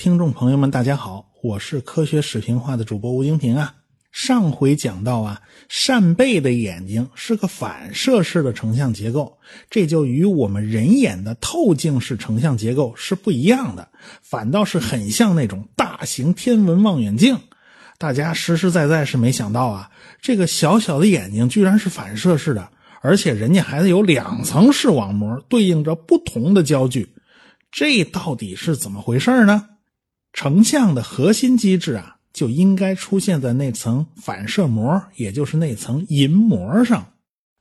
听众朋友们，大家好，我是科学视频化的主播吴京平啊。上回讲到啊，扇贝的眼睛是个反射式的成像结构，这就与我们人眼的透镜式成像结构是不一样的，反倒是很像那种大型天文望远镜。大家实实在在是没想到啊，这个小小的眼睛居然是反射式的，而且人家还得有两层视网膜，对应着不同的焦距，这到底是怎么回事呢？成像的核心机制啊，就应该出现在那层反射膜，也就是那层银膜上。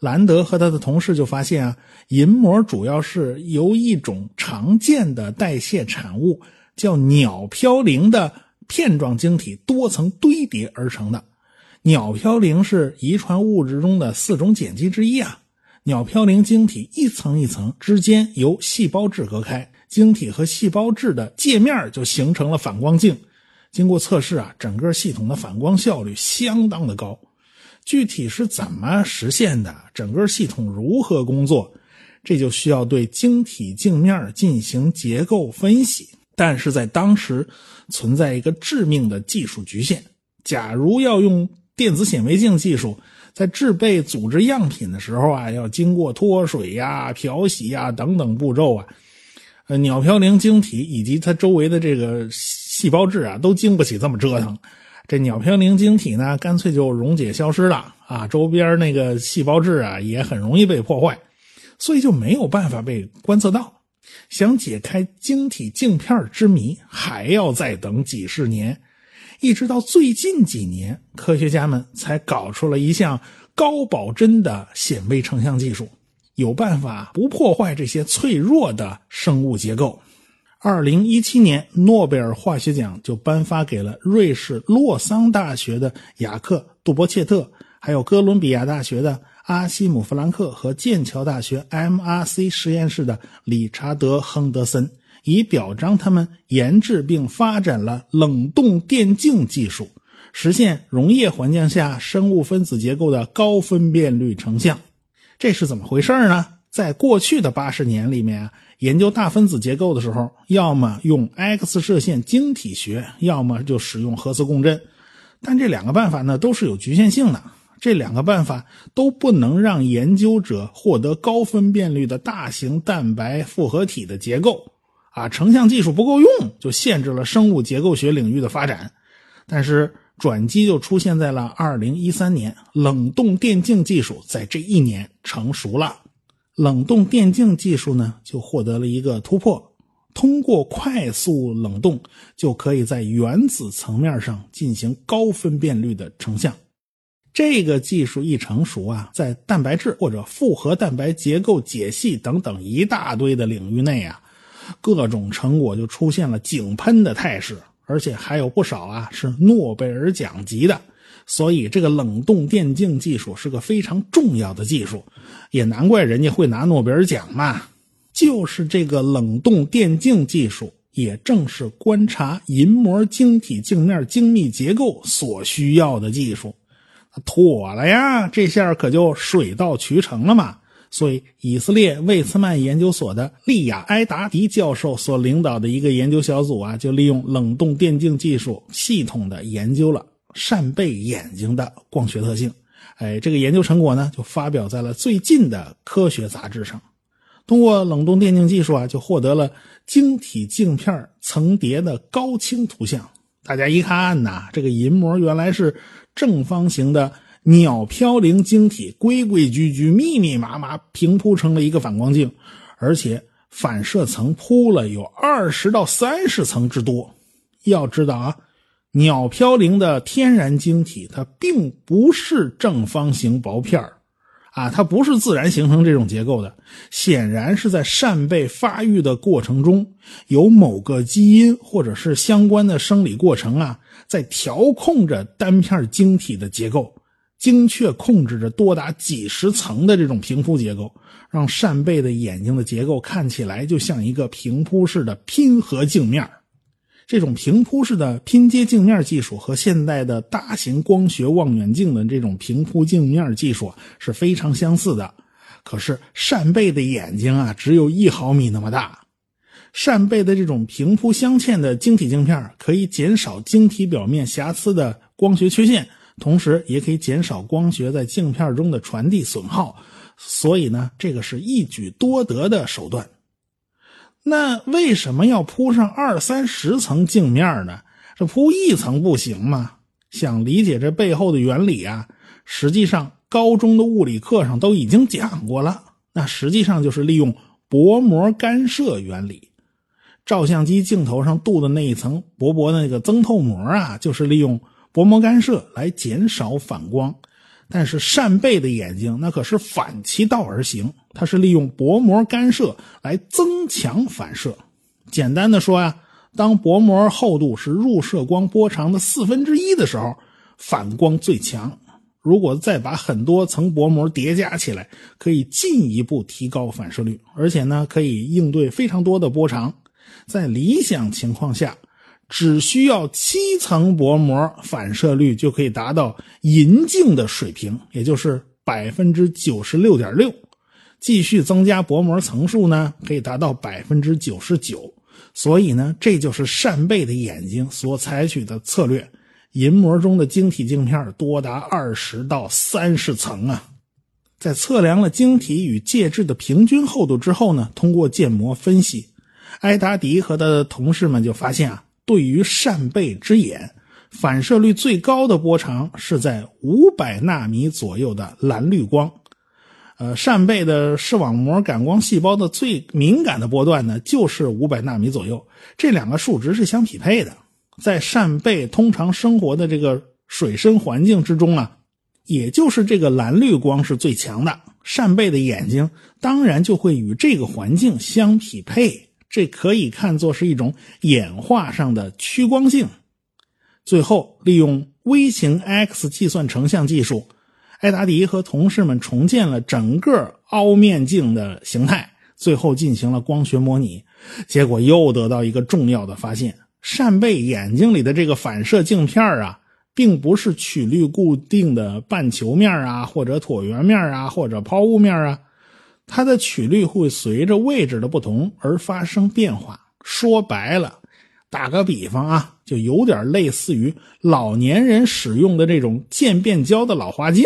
兰德和他的同事就发现啊，银膜主要是由一种常见的代谢产物，叫鸟嘌呤的片状晶体多层堆叠而成的。鸟嘌呤是遗传物质中的四种碱基之一啊。鸟嘌呤晶体一层一层之间由细胞质隔开。晶体和细胞质的界面就形成了反光镜。经过测试啊，整个系统的反光效率相当的高。具体是怎么实现的？整个系统如何工作？这就需要对晶体镜面进行结构分析。但是在当时存在一个致命的技术局限：假如要用电子显微镜技术，在制备组织样品的时候啊，要经过脱水呀、漂洗呀等等步骤啊。呃，鸟嘌呤晶体以及它周围的这个细胞质啊，都经不起这么折腾。这鸟嘌呤晶体呢，干脆就溶解消失了啊，周边那个细胞质啊，也很容易被破坏，所以就没有办法被观测到。想解开晶体镜片之谜，还要再等几十年，一直到最近几年，科学家们才搞出了一项高保真的显微成像技术。有办法不破坏这些脆弱的生物结构。二零一七年，诺贝尔化学奖就颁发给了瑞士洛桑大学的雅克·杜伯切特，还有哥伦比亚大学的阿西姆·弗兰克和剑桥大学 MRC 实验室的理查德·亨德森，以表彰他们研制并发展了冷冻电镜技术，实现溶液环境下生物分子结构的高分辨率成像。这是怎么回事呢？在过去的八十年里面啊，研究大分子结构的时候，要么用 X 射线晶体学，要么就使用核磁共振。但这两个办法呢，都是有局限性的。这两个办法都不能让研究者获得高分辨率的大型蛋白复合体的结构啊，成像技术不够用，就限制了生物结构学领域的发展。但是。转机就出现在了二零一三年，冷冻电镜技术在这一年成熟了。冷冻电镜技术呢，就获得了一个突破，通过快速冷冻，就可以在原子层面上进行高分辨率的成像。这个技术一成熟啊，在蛋白质或者复合蛋白结构解析等等一大堆的领域内啊，各种成果就出现了井喷的态势。而且还有不少啊，是诺贝尔奖级的，所以这个冷冻电镜技术是个非常重要的技术，也难怪人家会拿诺贝尔奖嘛。就是这个冷冻电镜技术，也正是观察银膜晶体镜面精密结构所需要的技术。妥了呀，这下可就水到渠成了嘛。所以，以色列魏茨曼研究所的利亚埃达迪教授所领导的一个研究小组啊，就利用冷冻电镜技术，系统的研究了扇贝眼睛的光学特性。哎，这个研究成果呢，就发表在了最近的科学杂志上。通过冷冻电镜技术啊，就获得了晶体镜片层叠的高清图像。大家一看呐，这个银膜原来是正方形的。鸟嘌呤晶体规规矩矩、密密麻麻平铺成了一个反光镜，而且反射层铺了有二十到三十层之多。要知道啊，鸟嘌呤的天然晶体它并不是正方形薄片啊，它不是自然形成这种结构的，显然是在扇贝发育的过程中，有某个基因或者是相关的生理过程啊，在调控着单片晶体的结构。精确控制着多达几十层的这种平铺结构，让扇贝的眼睛的结构看起来就像一个平铺式的拼合镜面。这种平铺式的拼接镜面技术和现代的大型光学望远镜的这种平铺镜面技术是非常相似的。可是扇贝的眼睛啊，只有一毫米那么大。扇贝的这种平铺镶嵌的晶体镜片可以减少晶体表面瑕疵的光学缺陷，同时也可以减少光学在镜片中的传递损耗。所以呢，这个是一举多得的手段。那为什么要铺上二三十层镜面呢？这铺一层不行吗？想理解这背后的原理啊，实际上高中的物理课上都已经讲过了。那实际上就是利用薄膜干涉原理。照相机镜头上镀的那一层薄薄的那个增透膜啊，就是利用薄膜干涉来减少反光。但是扇贝的眼睛那可是反其道而行，它是利用薄膜干涉来增强反射。简单的说呀，当薄膜厚度是入射光波长的四分之一的时候，反光最强。如果再把很多层薄膜叠加起来，可以进一步提高反射率，而且呢，可以应对非常多的波长。在理想情况下。只需要七层薄膜，反射率就可以达到银镜的水平，也就是百分之九十六点六。继续增加薄膜层数呢，可以达到百分之九十九。所以呢，这就是扇贝的眼睛所采取的策略。银膜中的晶体镜片多达二十到三十层啊！在测量了晶体与介质的平均厚度之后呢，通过建模分析，埃达迪和他的同事们就发现啊。对于扇贝之眼，反射率最高的波长是在五百纳米左右的蓝绿光。呃，扇贝的视网膜感光细胞的最敏感的波段呢，就是五百纳米左右。这两个数值是相匹配的。在扇贝通常生活的这个水深环境之中啊，也就是这个蓝绿光是最强的。扇贝的眼睛当然就会与这个环境相匹配。这可以看作是一种演化上的趋光性。最后，利用微型 X 计算成像技术，埃达迪和同事们重建了整个凹面镜的形态，最后进行了光学模拟。结果又得到一个重要的发现：扇贝眼睛里的这个反射镜片啊，并不是曲率固定的半球面啊，或者椭圆面啊，或者抛物面啊。它的曲率会随着位置的不同而发生变化。说白了，打个比方啊，就有点类似于老年人使用的这种渐变焦的老花镜。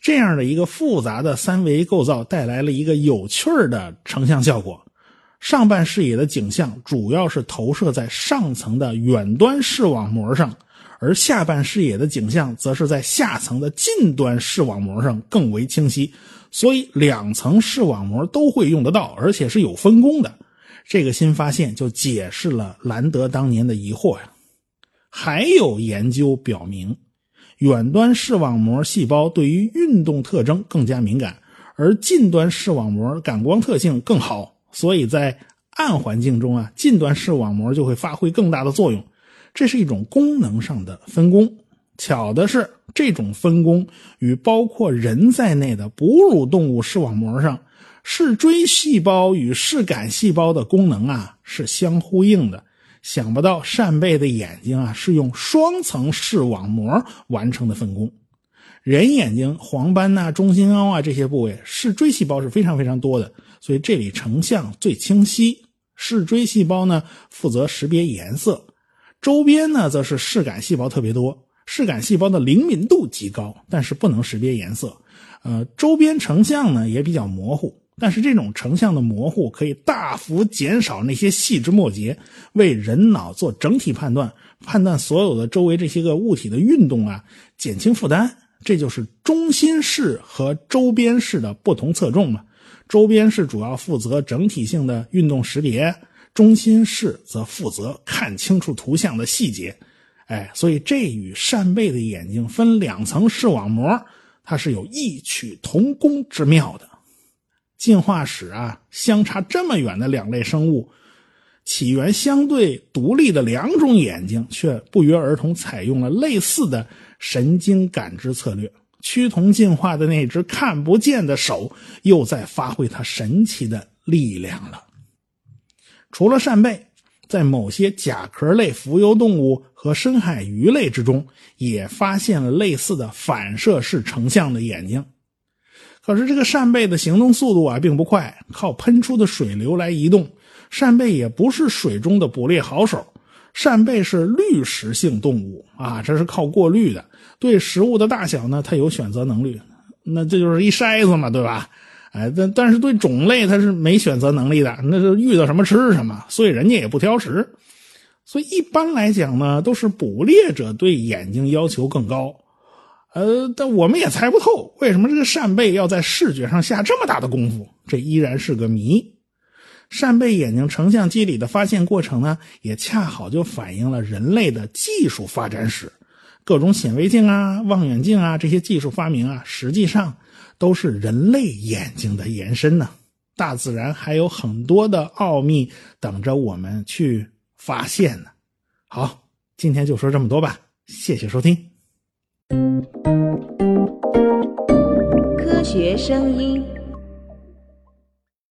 这样的一个复杂的三维构造带来了一个有趣的成像效果。上半视野的景象主要是投射在上层的远端视网膜上，而下半视野的景象则是在下层的近端视网膜上更为清晰。所以，两层视网膜都会用得到，而且是有分工的。这个新发现就解释了兰德当年的疑惑呀。还有研究表明，远端视网膜细胞对于运动特征更加敏感，而近端视网膜感光特性更好。所以在暗环境中啊，近端视网膜就会发挥更大的作用。这是一种功能上的分工。巧的是，这种分工与包括人在内的哺乳动物视网膜上视锥细胞与视杆细胞的功能啊是相呼应的。想不到扇贝的眼睛啊是用双层视网膜完成的分工。人眼睛黄斑呐、中心凹啊这些部位视锥细胞是非常非常多的，所以这里成像最清晰。视锥细胞呢负责识别颜色，周边呢则是视杆细胞特别多。视杆细胞的灵敏度极高，但是不能识别颜色。呃，周边成像呢也比较模糊，但是这种成像的模糊可以大幅减少那些细枝末节，为人脑做整体判断，判断所有的周围这些个物体的运动啊，减轻负担。这就是中心视和周边视的不同侧重嘛。周边视主要负责整体性的运动识别，中心视则负责看清楚图像的细节。哎，所以这与扇贝的眼睛分两层视网膜，它是有异曲同工之妙的。进化史啊，相差这么远的两类生物，起源相对独立的两种眼睛，却不约而同采用了类似的神经感知策略。趋同进化的那只看不见的手，又在发挥它神奇的力量了。除了扇贝。在某些甲壳类浮游动物和深海鱼类之中，也发现了类似的反射式成像的眼睛。可是这个扇贝的行动速度啊并不快，靠喷出的水流来移动，扇贝也不是水中的捕猎好手。扇贝是滤食性动物啊，这是靠过滤的。对食物的大小呢，它有选择能力，那这就是一筛子嘛，对吧？哎，但但是对种类它是没选择能力的，那是遇到什么吃什么，所以人家也不挑食。所以一般来讲呢，都是捕猎者对眼睛要求更高。呃，但我们也猜不透为什么这个扇贝要在视觉上下这么大的功夫，这依然是个谜。扇贝眼睛成像机理的发现过程呢，也恰好就反映了人类的技术发展史。各种显微镜啊、望远镜啊这些技术发明啊，实际上都是人类眼睛的延伸呢。大自然还有很多的奥秘等着我们去发现呢。好，今天就说这么多吧，谢谢收听。科学声音。